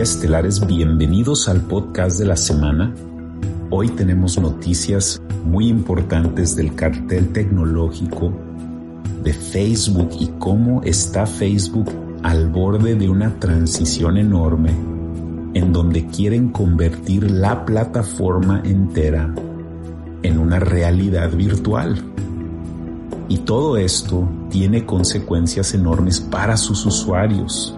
Estelares, bienvenidos al podcast de la semana. Hoy tenemos noticias muy importantes del cartel tecnológico de Facebook y cómo está Facebook al borde de una transición enorme en donde quieren convertir la plataforma entera en una realidad virtual. Y todo esto tiene consecuencias enormes para sus usuarios.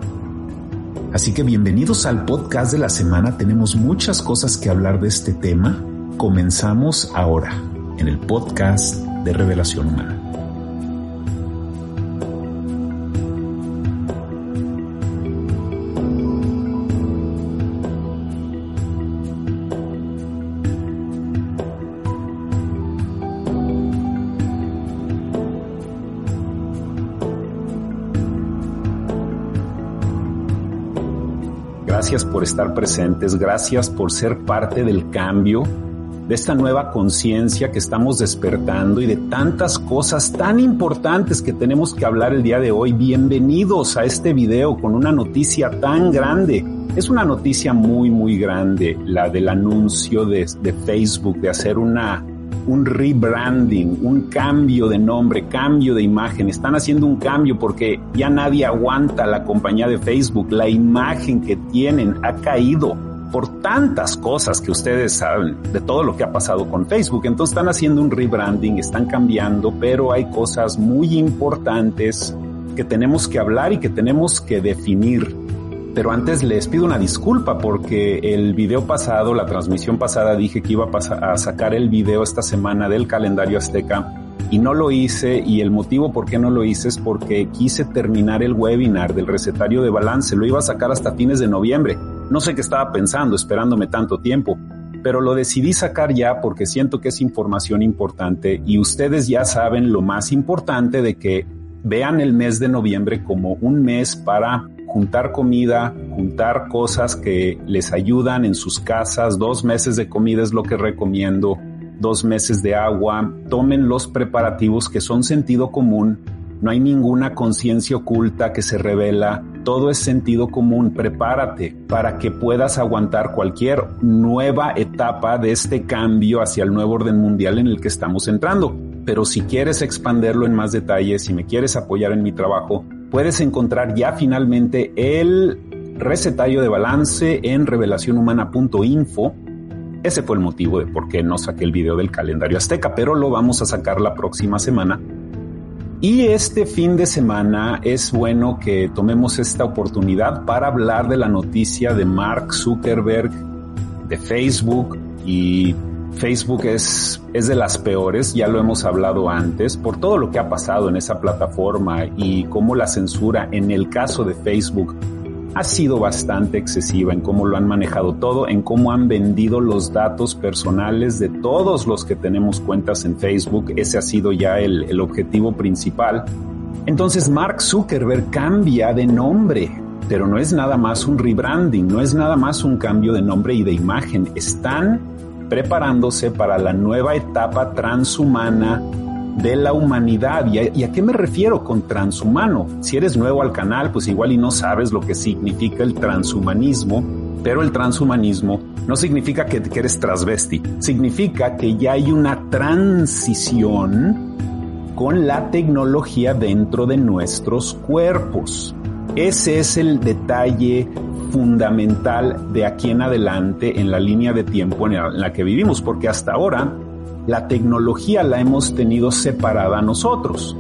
Así que bienvenidos al podcast de la semana. Tenemos muchas cosas que hablar de este tema. Comenzamos ahora en el podcast de Revelación Humana. Gracias por estar presentes, gracias por ser parte del cambio, de esta nueva conciencia que estamos despertando y de tantas cosas tan importantes que tenemos que hablar el día de hoy. Bienvenidos a este video con una noticia tan grande. Es una noticia muy, muy grande, la del anuncio de, Facebook de hacer una un rebranding, un cambio de nombre, cambio de imagen. Están haciendo un cambio porque ya nadie aguanta la compañía de Facebook. La imagen que tienen ha caído por tantas cosas que ustedes saben de todo lo que ha pasado con Facebook. Entonces están haciendo un rebranding, están cambiando, pero hay cosas muy importantes que tenemos que hablar y que tenemos que definir pero antes les pido una disculpa porque el video pasado, la transmisión pasada, dije que iba a, sacar el video esta semana del calendario azteca y no lo hice y el motivo por qué no lo hice es porque quise terminar el webinar del recetario de balance. Lo iba a sacar hasta fines de noviembre. No sé qué estaba pensando, esperándome tanto tiempo, pero lo decidí sacar ya porque siento que es información importante y ustedes ya saben lo más importante de que vean el mes de noviembre como un mes para juntar comida, juntar cosas que les ayudan en sus casas. Dos meses de comida es lo que recomiendo. Dos meses de agua. Tomen los preparativos que son sentido común. No hay ninguna conciencia oculta que se revela. Todo es sentido común. Prepárate para que puedas aguantar cualquier nueva etapa de este cambio hacia el nuevo orden mundial en el que estamos entrando. Pero si quieres expanderlo en más detalles, si me quieres apoyar en mi trabajo, puedes encontrar ya finalmente el recetario de balance en revelacionhumana.info. Ese fue el motivo de por qué no saqué el video del calendario azteca, pero lo vamos a sacar la próxima semana. Y este fin de semana es bueno que tomemos esta oportunidad para hablar de la noticia de Mark Zuckerberg, de Facebook y Facebook es, es de las peores, ya lo hemos hablado antes, por todo lo que ha pasado en esa plataforma y cómo la censura en el caso de Facebook ha sido bastante excesiva en cómo lo han manejado todo, en cómo han vendido los datos personales de todos los que tenemos cuentas en Facebook. Ese ha sido ya el, el objetivo principal. Entonces Mark Zuckerberg cambia de nombre, pero no es nada más un rebranding, no es nada más un cambio de nombre y de imagen. Están preparándose para la nueva etapa transhumana de la humanidad. ¿Y a, qué me refiero con transhumano? Si eres nuevo al canal, pues igual y no sabes lo que significa el transhumanismo, pero el transhumanismo no significa que, que eres transvesti, significa que ya hay una transición con la tecnología dentro de nuestros cuerpos. Ese es el detalle fundamental de aquí en adelante en la línea de tiempo en la que vivimos, porque hasta ahora la tecnología la hemos tenido separada a nosotros.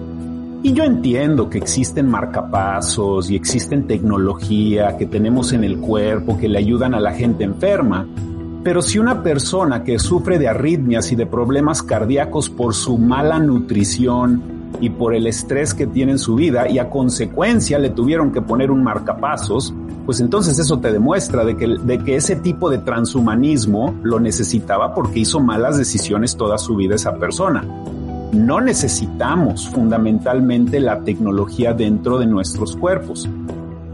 Y yo entiendo que existen marcapasos y existen tecnología que tenemos en el cuerpo que le ayudan a la gente enferma, pero si una persona que sufre de arritmias y de problemas cardíacos por su mala nutrición, y por el estrés que tiene en su vida y a consecuencia le tuvieron que poner un marcapasos, pues entonces eso te demuestra de que, de que ese tipo de transhumanismo lo necesitaba porque hizo malas decisiones toda su vida esa persona. No necesitamos fundamentalmente la tecnología dentro de nuestros cuerpos,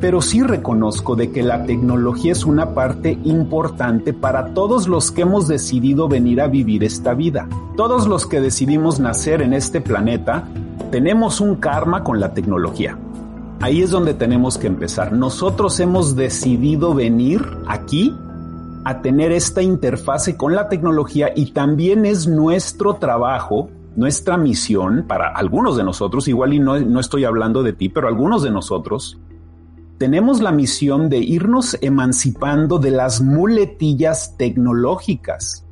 pero sí reconozco de que la tecnología es una parte importante para todos los que hemos decidido venir a vivir esta vida. Todos los que decidimos nacer en este planeta tenemos un karma con la tecnología. Ahí es donde tenemos que empezar. Nosotros hemos decidido venir aquí a tener esta interfase con la tecnología y también es nuestro trabajo, nuestra misión para algunos de nosotros, igual y no, no estoy hablando de ti, pero algunos de nosotros, tenemos la misión de irnos emancipando de las muletillas tecnológicas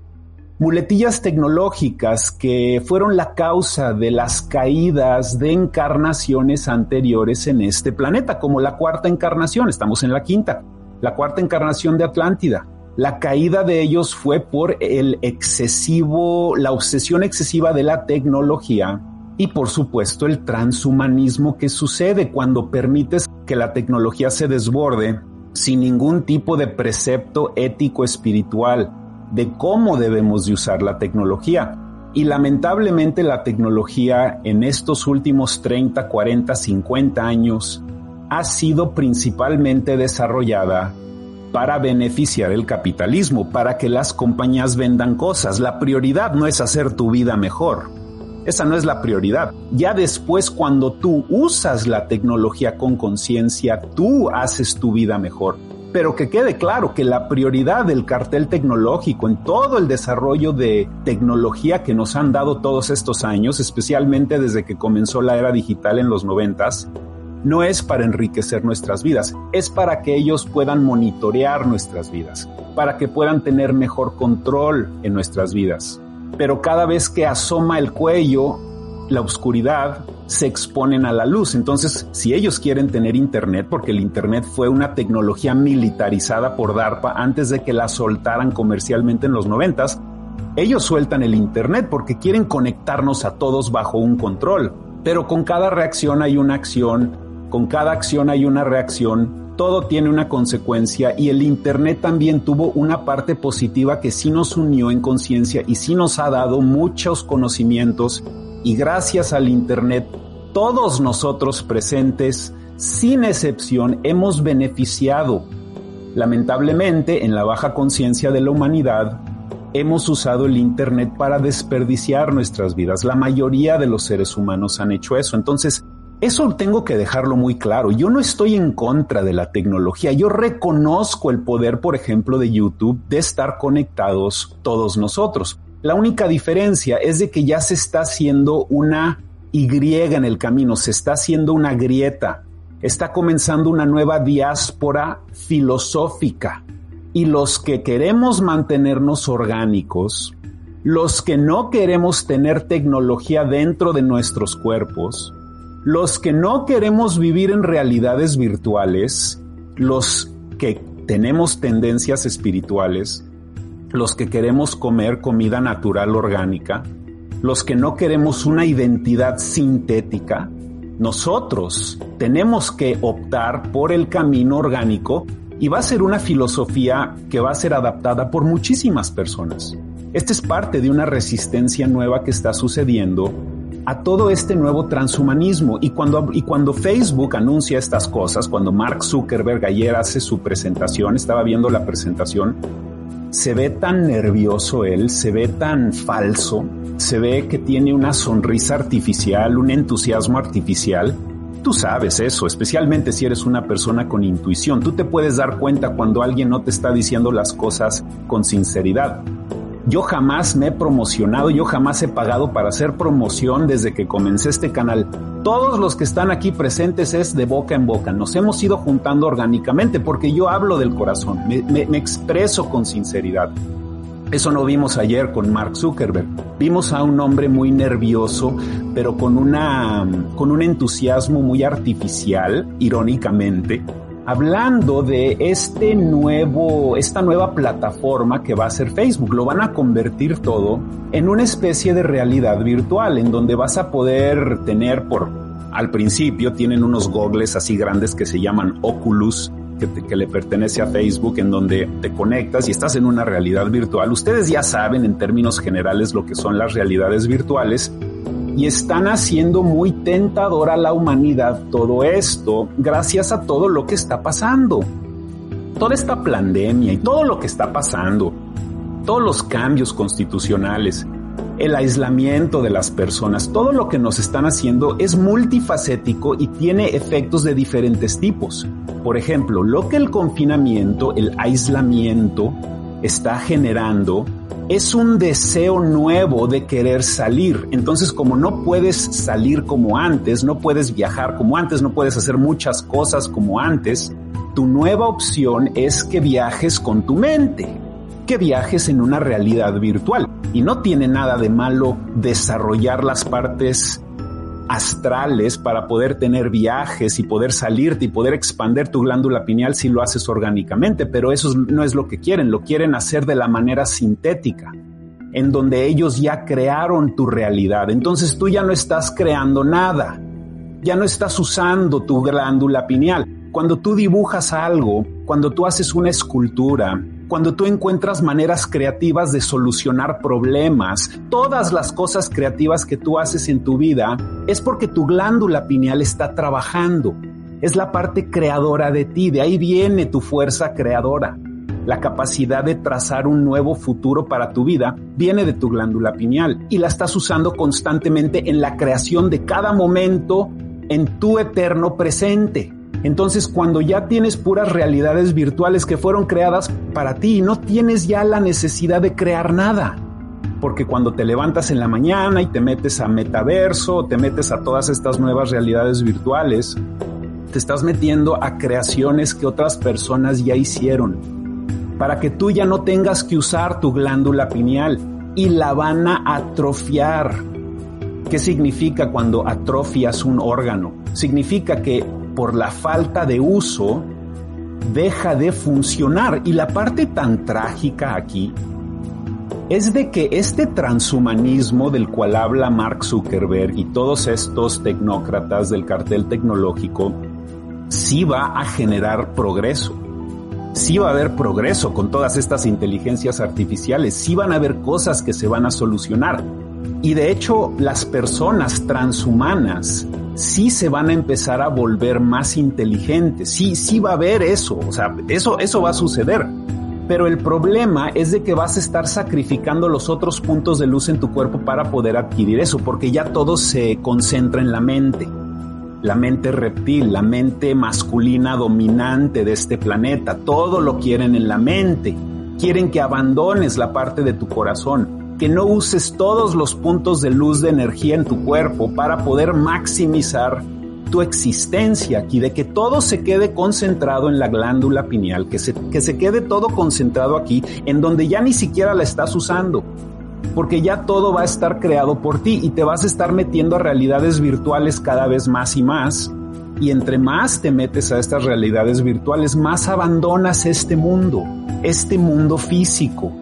muletillas tecnológicas que fueron la causa de las caídas de encarnaciones anteriores en este planeta, como la cuarta encarnación, estamos en la quinta, la cuarta encarnación de Atlántida. La caída de ellos fue por el excesivo, la obsesión excesiva de la tecnología y por supuesto el transhumanismo que sucede cuando permites que la tecnología se desborde sin ningún tipo de precepto ético espiritual de cómo debemos de usar la tecnología. Y lamentablemente la tecnología en estos últimos 30, 40, 50 años ha sido principalmente desarrollada para beneficiar el capitalismo, para que las compañías vendan cosas. La prioridad no es hacer tu vida mejor. Esa no es la prioridad. Ya después, cuando tú usas la tecnología con conciencia, tú haces tu vida mejor pero que quede claro que la prioridad del cartel tecnológico en todo el desarrollo de tecnología que nos han dado todos estos años, especialmente desde que comenzó la era digital en los noventas, no es para enriquecer nuestras vidas, es para que ellos puedan monitorear nuestras vidas, para que puedan tener mejor control en nuestras vidas. Pero cada vez que asoma el cuello, la oscuridad, se exponen a la luz. Entonces, si ellos quieren tener Internet, porque el Internet fue una tecnología militarizada por DARPA antes de que la soltaran comercialmente en los noventas, ellos sueltan el Internet porque quieren conectarnos a todos bajo un control. Pero con cada reacción hay una acción, con cada acción hay una reacción, todo tiene una consecuencia y el Internet también tuvo una parte positiva que sí nos unió en conciencia y sí nos ha dado muchos conocimientos y gracias al Internet, todos nosotros presentes, sin excepción, hemos beneficiado. Lamentablemente, en la baja conciencia de la humanidad, hemos usado el Internet para desperdiciar nuestras vidas. La mayoría de los seres humanos han hecho eso. Entonces, eso tengo que dejarlo muy claro. Yo no estoy en contra de la tecnología. Yo reconozco el poder, por ejemplo, de YouTube de estar conectados todos nosotros. La única diferencia es de que ya se está haciendo una Y en el camino, se está haciendo una grieta, está comenzando una nueva diáspora filosófica. Y los que queremos mantenernos orgánicos, los que no queremos tener tecnología dentro de nuestros cuerpos, los que no queremos vivir en realidades virtuales, los que tenemos tendencias espirituales, los que queremos comer comida natural orgánica, los que no queremos una identidad sintética, nosotros tenemos que optar por el camino orgánico y va a ser una filosofía que va a ser adaptada por muchísimas personas. Esta es parte de una resistencia nueva que está sucediendo a todo este nuevo transhumanismo. Y cuando, y cuando Facebook anuncia estas cosas, cuando Mark Zuckerberg ayer hace su presentación, estaba viendo la presentación, se ve tan nervioso él, se ve tan falso, se ve que tiene una sonrisa artificial, un entusiasmo artificial. Tú sabes eso, especialmente si eres una persona con intuición. Tú te puedes dar cuenta cuando alguien no te está diciendo las cosas con sinceridad. Yo jamás me he promocionado, yo jamás he pagado para hacer promoción desde que comencé este canal. Todos los que están aquí presentes es de boca en boca. Nos hemos ido juntando orgánicamente porque yo hablo del corazón, me, expreso con sinceridad. Eso no vimos ayer con Mark Zuckerberg. Vimos a un hombre muy nervioso, pero con una, con un entusiasmo muy artificial, irónicamente, hablando de este nuevo, esta nueva plataforma que va a ser Facebook. Lo van a convertir todo en una especie de realidad virtual en donde vas a poder tener por, al principio tienen unos gogles así grandes que se llaman Oculus, que, que, le pertenece a Facebook, en donde te conectas y estás en una realidad virtual. Ustedes ya saben en términos generales lo que son las realidades virtuales y están haciendo muy tentadora a la humanidad todo esto gracias a todo lo que está pasando. Toda esta pandemia y todo lo que está pasando, todos los cambios constitucionales, el aislamiento de las personas, todo lo que nos están haciendo es multifacético y tiene efectos de diferentes tipos. Por ejemplo, lo que el confinamiento, el aislamiento está generando es un deseo nuevo de querer salir. Entonces, como no puedes salir como antes, no puedes viajar como antes, no puedes hacer muchas cosas como antes, tu nueva opción es que viajes con tu mente, que viajes en una realidad virtual. Y no tiene nada de malo desarrollar las partes astrales para poder tener viajes y poder salirte y poder expander tu glándula pineal si lo haces orgánicamente, pero eso no es lo que quieren, lo quieren hacer de la manera sintética, en donde ellos ya crearon tu realidad. Entonces tú ya no estás creando nada, ya no estás usando tu glándula pineal. Cuando tú dibujas algo, cuando tú haces una escultura, cuando tú encuentras maneras creativas de solucionar problemas, todas las cosas creativas que tú haces en tu vida, es porque tu glándula pineal está trabajando. Es la parte creadora de ti, de ahí viene tu fuerza creadora. La capacidad de trazar un nuevo futuro para tu vida viene de tu glándula pineal y la estás usando constantemente en la creación de cada momento en tu eterno presente. Entonces, cuando ya tienes puras realidades virtuales que fueron creadas para ti, no tienes ya la necesidad de crear nada. Porque cuando te levantas en la mañana y te metes a metaverso, te metes a todas estas nuevas realidades virtuales, te estás metiendo a creaciones que otras personas ya hicieron. Para que tú ya no tengas que usar tu glándula pineal y la van a atrofiar. ¿Qué significa cuando atrofias un órgano? Significa que por la falta de uso deja de funcionar. Y la parte tan trágica aquí es de que este transhumanismo del cual habla Mark Zuckerberg y todos estos tecnócratas del cartel tecnológico, sí va a generar progreso. Sí va a haber progreso con todas estas inteligencias artificiales, sí van a haber cosas que se van a solucionar. Y de hecho, las personas transhumanas sí se van a empezar a volver más inteligentes. Sí, sí va a haber eso. O sea, eso, eso va a suceder. Pero el problema es de que vas a estar sacrificando los otros puntos de luz en tu cuerpo para poder adquirir eso, porque ya todo se concentra en la mente. La mente reptil, la mente masculina dominante de este planeta, todo lo quieren en la mente. Quieren que abandones la parte de tu corazón que no uses todos los puntos de luz de energía en tu cuerpo para poder maximizar tu existencia aquí, de que todo se quede concentrado en la glándula pineal, que se, que se quede todo concentrado aquí, en donde ya ni siquiera la estás usando, porque ya todo va a estar creado por ti y te vas a estar metiendo a realidades virtuales cada vez más y más. Y entre más te metes a estas realidades virtuales, más abandonas este mundo, este mundo físico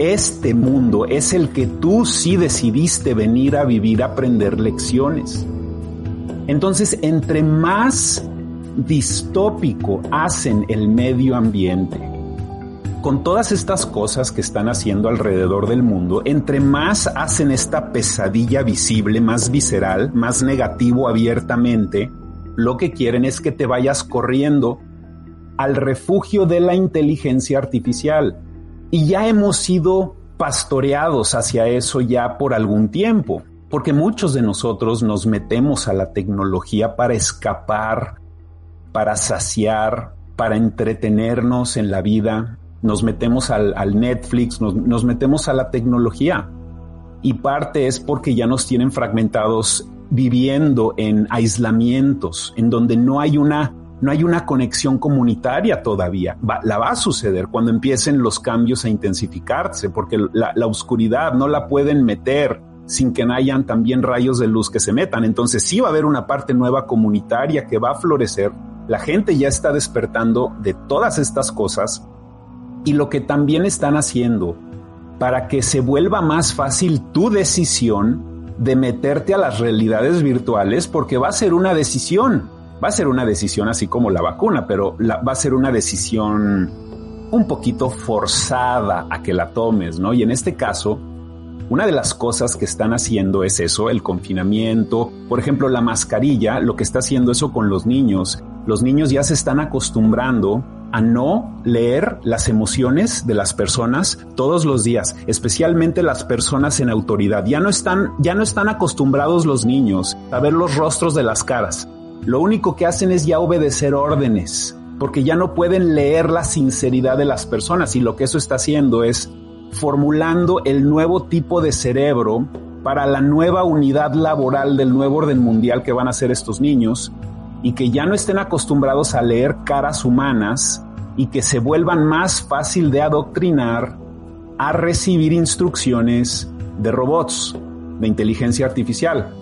este mundo es el que tú sí decidiste venir a vivir, a aprender lecciones. Entonces, entre más distópico hacen el medio ambiente, con todas estas cosas que están haciendo alrededor del mundo, entre más hacen esta pesadilla visible, más visceral, más negativo abiertamente, lo que quieren es que te vayas corriendo al refugio de la inteligencia artificial y ya hemos sido pastoreados hacia eso ya por algún tiempo, porque muchos de nosotros nos metemos a la tecnología para escapar, para saciar, para entretenernos en la vida, nos metemos al, Netflix, nos, nos metemos a la tecnología. Y parte es porque ya nos tienen fragmentados viviendo en aislamientos, en donde no hay una no hay una conexión comunitaria todavía. la va a suceder cuando empiecen los cambios a intensificarse, porque la, oscuridad no la pueden meter sin que hayan también rayos de luz que se metan. Entonces sí va a haber una parte nueva comunitaria que va a florecer. La gente ya está despertando de todas estas cosas y lo que también están haciendo para que se vuelva más fácil tu decisión de meterte a las realidades virtuales, porque va a ser una decisión va a ser una decisión así como la vacuna, pero va a ser una decisión un poquito forzada a que la tomes, ¿no? Y en este caso, una de las cosas que están haciendo es eso, el confinamiento. Por ejemplo, la mascarilla, lo que está haciendo eso con los niños. Los niños ya se están acostumbrando a no leer las emociones de las personas todos los días, especialmente las personas en autoridad. Ya no están, ya no están acostumbrados los niños a ver los rostros de las caras. Lo único que hacen es ya obedecer órdenes, porque ya no pueden leer la sinceridad de las personas y lo que eso está haciendo es formulando el nuevo tipo de cerebro para la nueva unidad laboral del nuevo orden mundial que van a ser estos niños y que ya no estén acostumbrados a leer caras humanas y que se vuelvan más fácil de adoctrinar a recibir instrucciones de robots, de inteligencia artificial.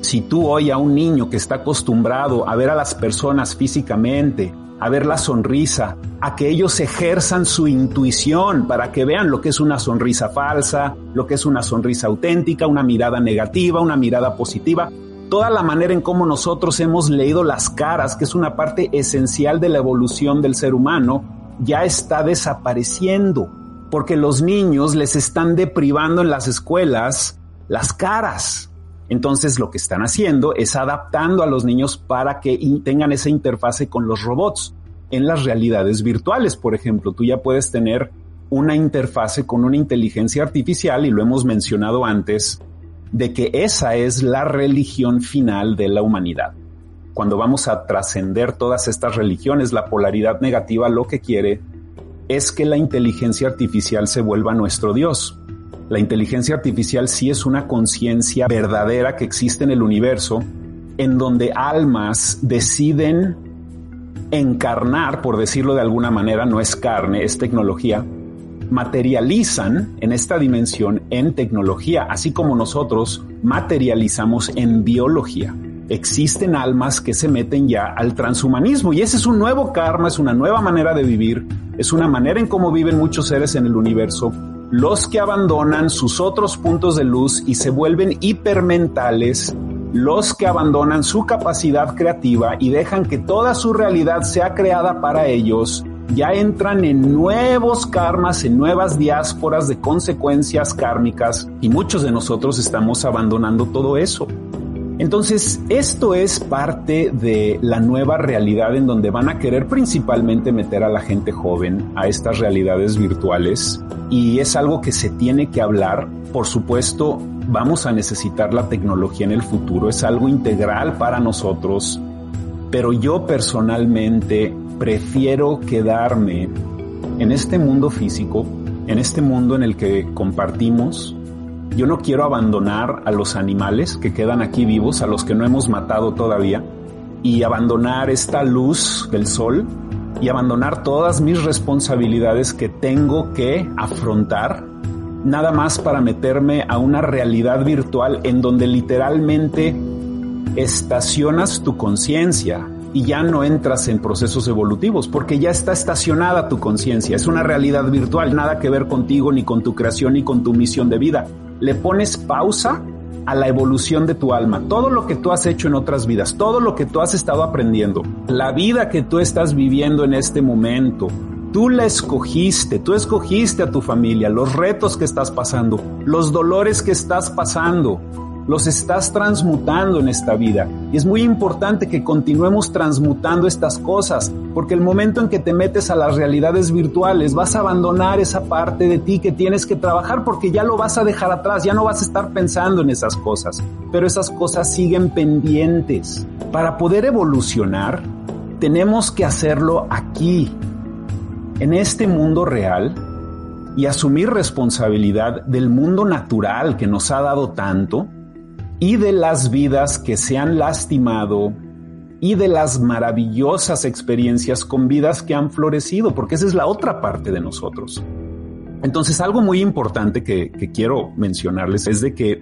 Si tú hoy a un niño que está acostumbrado a ver a las personas físicamente, a ver la sonrisa, a que ellos ejerzan su intuición para que vean lo que es una sonrisa falsa, lo que es una sonrisa auténtica, una mirada negativa, una mirada positiva, toda la manera en cómo nosotros hemos leído las caras, que es una parte esencial de la evolución del ser humano, ya está desapareciendo, porque los niños les están deprivando en las escuelas las caras. Entonces lo que están haciendo es adaptando a los niños para que tengan esa interfase con los robots. En las realidades virtuales, por ejemplo, tú ya puedes tener una interfase con una inteligencia artificial y lo hemos mencionado antes, de que esa es la religión final de la humanidad. Cuando vamos a trascender todas estas religiones, la polaridad negativa lo que quiere es que la inteligencia artificial se vuelva nuestro Dios. La inteligencia artificial sí es una conciencia verdadera que existe en el universo, en donde almas deciden encarnar, por decirlo de alguna manera, no es carne, es tecnología, materializan en esta dimensión en tecnología, así como nosotros materializamos en biología. Existen almas que se meten ya al transhumanismo y ese es un nuevo karma, es una nueva manera de vivir, es una manera en cómo viven muchos seres en el universo los que abandonan sus otros puntos de luz y se vuelven hipermentales, los que abandonan su capacidad creativa y dejan que toda su realidad sea creada para ellos, ya entran en nuevos karmas, en nuevas diásporas de consecuencias kármicas y muchos de nosotros estamos abandonando todo eso. Entonces, esto es parte de la nueva realidad en donde van a querer principalmente meter a la gente joven a estas realidades virtuales y es algo que se tiene que hablar. Por supuesto, vamos a necesitar la tecnología en el futuro, es algo integral para nosotros, pero yo personalmente prefiero quedarme en este mundo físico, en este mundo en el que compartimos yo no quiero abandonar a los animales que quedan aquí vivos, a los que no hemos matado todavía, y abandonar esta luz del sol y abandonar todas mis responsabilidades que tengo que afrontar, nada más para meterme a una realidad virtual en donde literalmente estacionas tu conciencia y ya no entras en procesos evolutivos porque ya está estacionada tu conciencia. Es una realidad virtual, nada que ver contigo, ni con tu creación, ni con tu misión de vida le pones pausa a la evolución de tu alma, todo lo que tú has hecho en otras vidas, todo lo que tú has estado aprendiendo, la vida que tú estás viviendo en este momento, tú la escogiste, tú escogiste a tu familia, los retos que estás pasando, los dolores que estás pasando, los estás transmutando en esta vida. Y es muy importante que continuemos transmutando estas cosas, porque el momento en que te metes a las realidades virtuales vas a abandonar esa parte de ti que tienes que trabajar porque ya lo vas a dejar atrás, ya no vas a estar pensando en esas cosas, pero esas cosas siguen pendientes. Para poder evolucionar, tenemos que hacerlo aquí, en este mundo real, y asumir responsabilidad del mundo natural que nos ha dado tanto y de las vidas que se han lastimado y de las maravillosas experiencias con vidas que han florecido, porque esa es la otra parte de nosotros. Entonces, algo muy importante que, quiero mencionarles es de que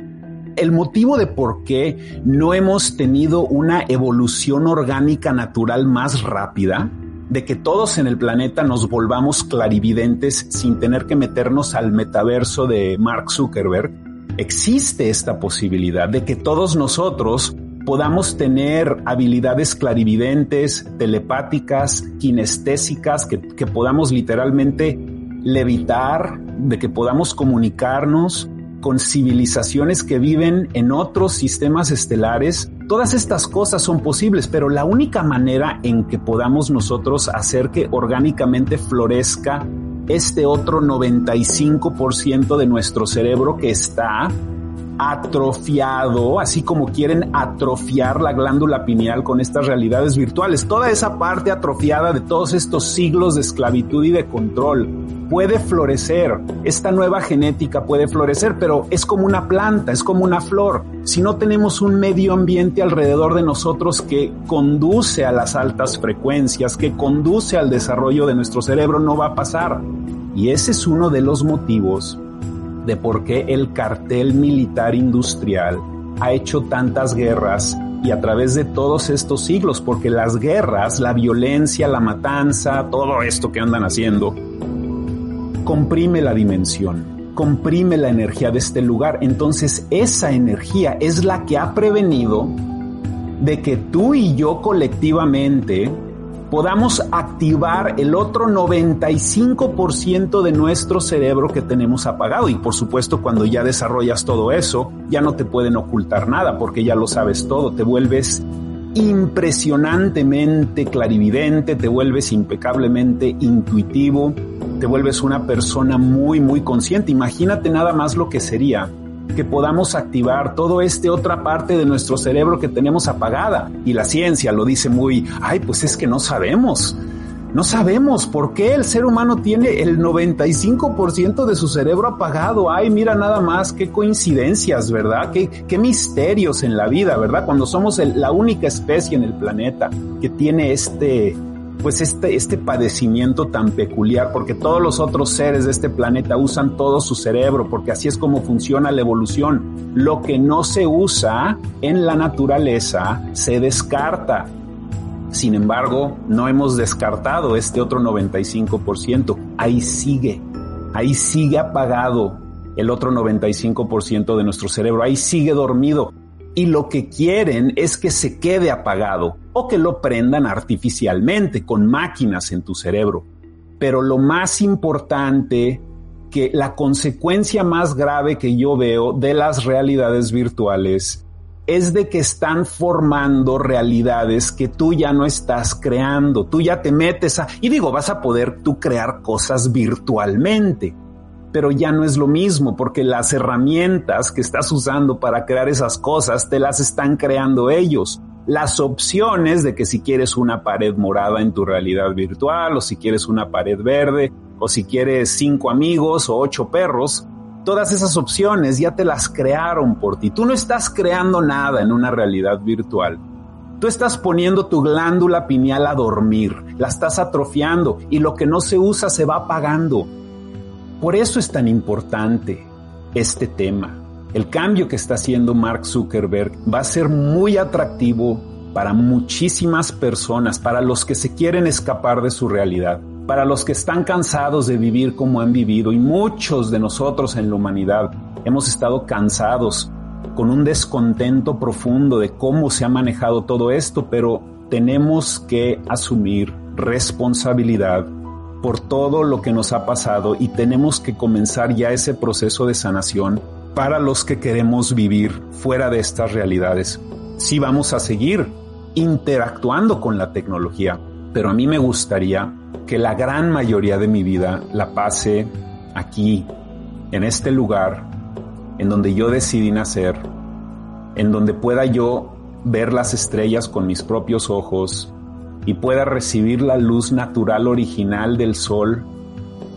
el motivo de por qué no hemos tenido una evolución orgánica natural más rápida, de que todos en el planeta nos volvamos clarividentes sin tener que meternos al metaverso de Mark Zuckerberg, existe esta posibilidad de que todos nosotros podamos tener habilidades clarividentes, telepáticas, kinestésicas, que, podamos literalmente levitar, de que podamos comunicarnos con civilizaciones que viven en otros sistemas estelares. Todas estas cosas son posibles, pero la única manera en que podamos nosotros hacer que orgánicamente florezca este otro 95% de nuestro cerebro que está atrofiado, así como quieren atrofiar la glándula pineal con estas realidades virtuales. Toda esa parte atrofiada de todos estos siglos de esclavitud y de control puede florecer. Esta nueva genética puede florecer, pero es como una planta, es como una flor. Si no tenemos un medio ambiente alrededor de nosotros que conduce a las altas frecuencias, que conduce al desarrollo de nuestro cerebro, no va a pasar. Y ese es uno de los motivos de por qué el cartel militar industrial ha hecho tantas guerras y a través de todos estos siglos, porque las guerras, la violencia, la matanza, todo esto que andan haciendo, comprime la dimensión, comprime la energía de este lugar. Entonces esa energía es la que ha prevenido de que tú y yo colectivamente podamos activar el otro 95% de nuestro cerebro que tenemos apagado. Y por supuesto, cuando ya desarrollas todo eso, ya no te pueden ocultar nada porque ya lo sabes todo. Te vuelves impresionantemente clarividente, te vuelves impecablemente intuitivo, te vuelves una persona muy, muy consciente. Imagínate nada más lo que sería que podamos activar toda esta otra parte de nuestro cerebro que tenemos apagada. Y la ciencia lo dice muy, ay, pues es que no sabemos. No sabemos por qué el ser humano tiene el 95% de su cerebro apagado. Ay, mira nada más, qué coincidencias, ¿verdad? Qué, qué misterios en la vida, ¿verdad? Cuando somos la única especie en el planeta que tiene este, pues este, este padecimiento tan peculiar, porque todos los otros seres de este planeta usan todo su cerebro, porque así es como funciona la evolución. Lo que no se usa en la naturaleza se descarta. Sin embargo, no hemos descartado este otro 95%. Ahí sigue, ahí sigue apagado el otro 95% de nuestro cerebro, ahí sigue dormido. Y lo que quieren es que se quede apagado o que lo prendan artificialmente con máquinas en tu cerebro. Pero lo más importante, que la consecuencia más grave que yo veo de las realidades virtuales es de que están formando realidades que tú ya no estás creando, tú ya te metes a, y digo, vas a poder tú crear cosas virtualmente, pero ya no es lo mismo porque las herramientas que estás usando para crear esas cosas te las están creando ellos. Las opciones de que si quieres una pared morada en tu realidad virtual o si quieres una pared verde o si quieres cinco amigos o ocho perros, todas esas opciones ya te las crearon por ti. Tú no estás creando nada en una realidad virtual. Tú estás poniendo tu glándula pineal a dormir, la estás atrofiando y lo que no se usa se va apagando. Por eso es tan importante este tema. El cambio que está haciendo Mark Zuckerberg va a ser muy atractivo para muchísimas personas, para los que se quieren escapar de su realidad para los que están cansados de vivir como han vivido y muchos de nosotros en la humanidad hemos estado cansados con un descontento profundo de cómo se ha manejado todo esto, pero tenemos que asumir responsabilidad por todo lo que nos ha pasado y tenemos que comenzar ya ese proceso de sanación para los que queremos vivir fuera de estas realidades. Sí vamos a seguir interactuando con la tecnología, pero a mí me gustaría que la gran mayoría de mi vida la pase aquí, en este lugar, en donde yo decidí nacer, en donde pueda yo ver las estrellas con mis propios ojos y pueda recibir la luz natural original del sol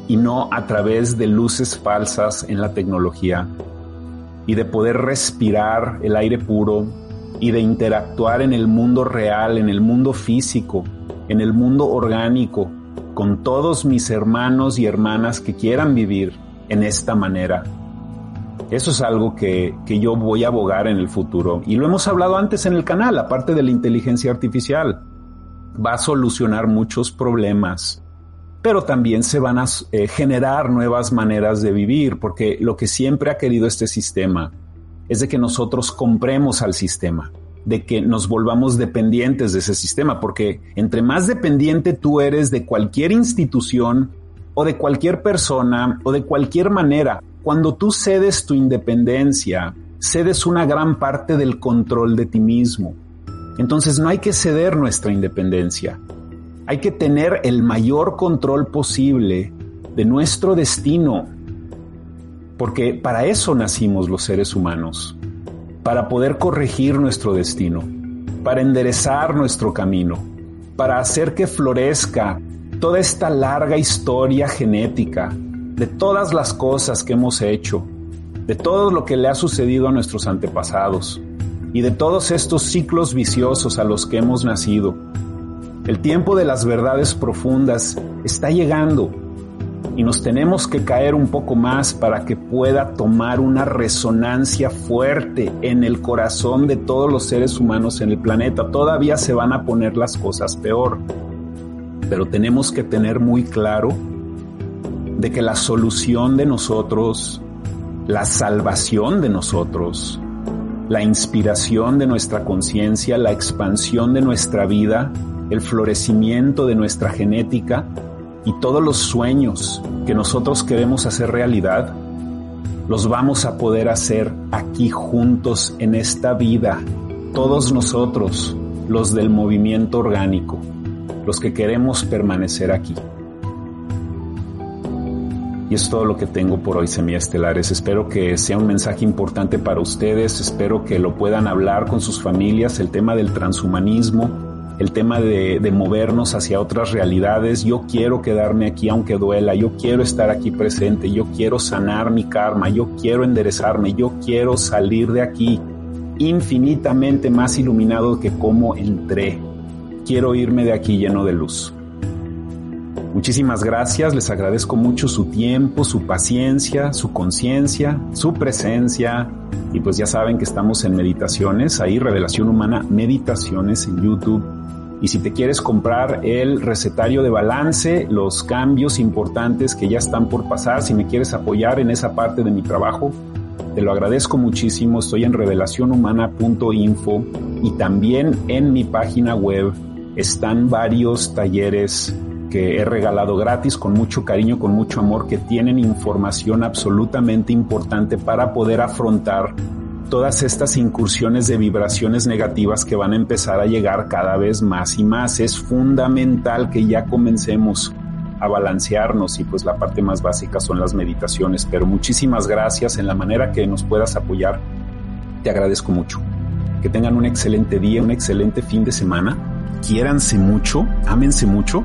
y no a través de luces falsas en la tecnología y de poder respirar el aire puro y de interactuar en el mundo real, en el mundo físico, en el mundo orgánico, con todos mis hermanos y hermanas que quieran vivir en esta manera. Eso es algo que, que, yo voy a abogar en el futuro. Y lo hemos hablado antes en el canal, aparte de la inteligencia artificial. Va a solucionar muchos problemas, pero también se van a eh, generar nuevas maneras de vivir, porque lo que siempre ha querido este sistema es de que nosotros compremos al sistema de que nos volvamos dependientes de ese sistema, porque entre más dependiente tú eres de cualquier institución o de cualquier persona o de cualquier manera, cuando tú cedes tu independencia cedes una gran parte del control de ti mismo. Entonces no hay que ceder nuestra independencia. Hay que tener el mayor control posible de nuestro destino, porque para eso nacimos los seres humanos, para poder corregir nuestro destino, para enderezar nuestro camino, para hacer que florezca toda esta larga historia genética de todas las cosas que hemos hecho, de todo lo que le ha sucedido a nuestros antepasados y de todos estos ciclos viciosos a los que hemos nacido. El tiempo de las verdades profundas está llegando y nos tenemos que caer un poco más para que pueda tomar una resonancia fuerte en el corazón de todos los seres humanos en el planeta. Todavía se van a poner las cosas peor, pero tenemos que tener muy claro de que la solución de nosotros, la salvación de nosotros, la inspiración de nuestra conciencia, la expansión de nuestra vida, el florecimiento de nuestra genética, y todos los sueños que nosotros queremos hacer realidad, los vamos a poder hacer aquí juntos en esta vida, todos nosotros, los del movimiento orgánico, los que queremos permanecer aquí. Y es todo lo que tengo por hoy, semiestelares. Espero que sea un mensaje importante para ustedes, espero que lo puedan hablar con sus familias, el tema del transhumanismo, el tema de, movernos hacia otras realidades. Yo quiero quedarme aquí aunque duela, yo quiero estar aquí presente, yo quiero sanar mi karma, yo quiero enderezarme, yo quiero salir de aquí infinitamente más iluminado que como entré. Quiero irme de aquí lleno de luz. Muchísimas gracias, les agradezco mucho su tiempo, su paciencia, su conciencia, su presencia. Y pues ya saben que estamos en meditaciones, ahí Revelación Humana Meditaciones en YouTube y si te quieres comprar el recetario de balance, los cambios importantes que ya están por pasar, si me quieres apoyar en esa parte de mi trabajo, te lo agradezco muchísimo. Estoy en revelacionhumana.info y también en mi página web están varios talleres que he regalado gratis con mucho cariño, con mucho amor, que tienen información absolutamente importante para poder afrontar todas estas incursiones de vibraciones negativas que van a empezar a llegar cada vez más y más. Es fundamental que ya comencemos a balancearnos y pues la parte más básica son las meditaciones. Pero muchísimas gracias en la manera que nos puedas apoyar. Te agradezco mucho. Que tengan un excelente día, un excelente fin de semana. Quiéranse mucho, ámense mucho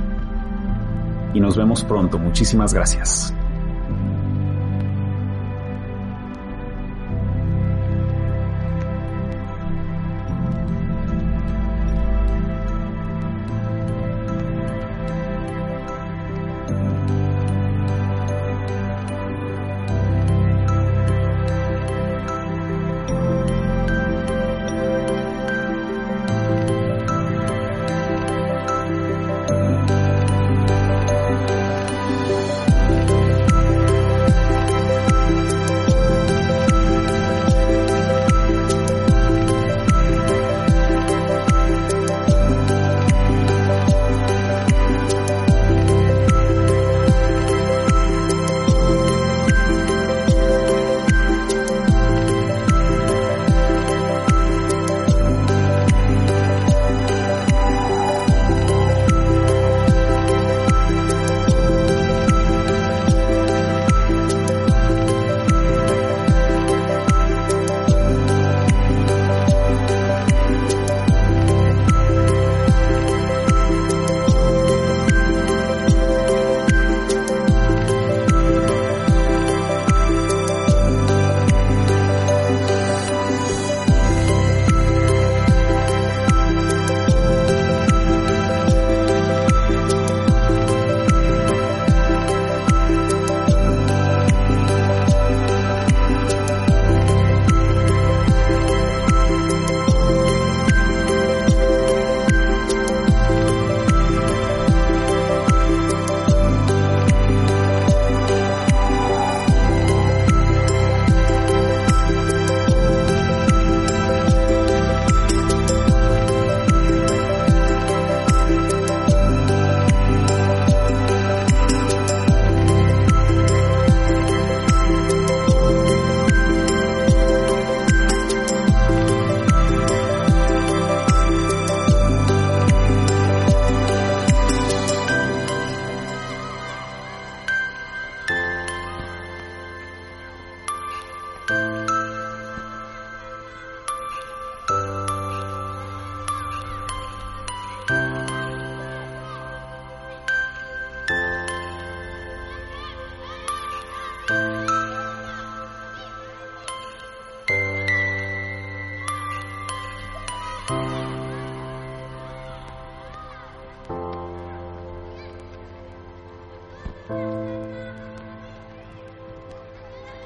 y nos vemos pronto. Muchísimas gracias.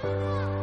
Mom.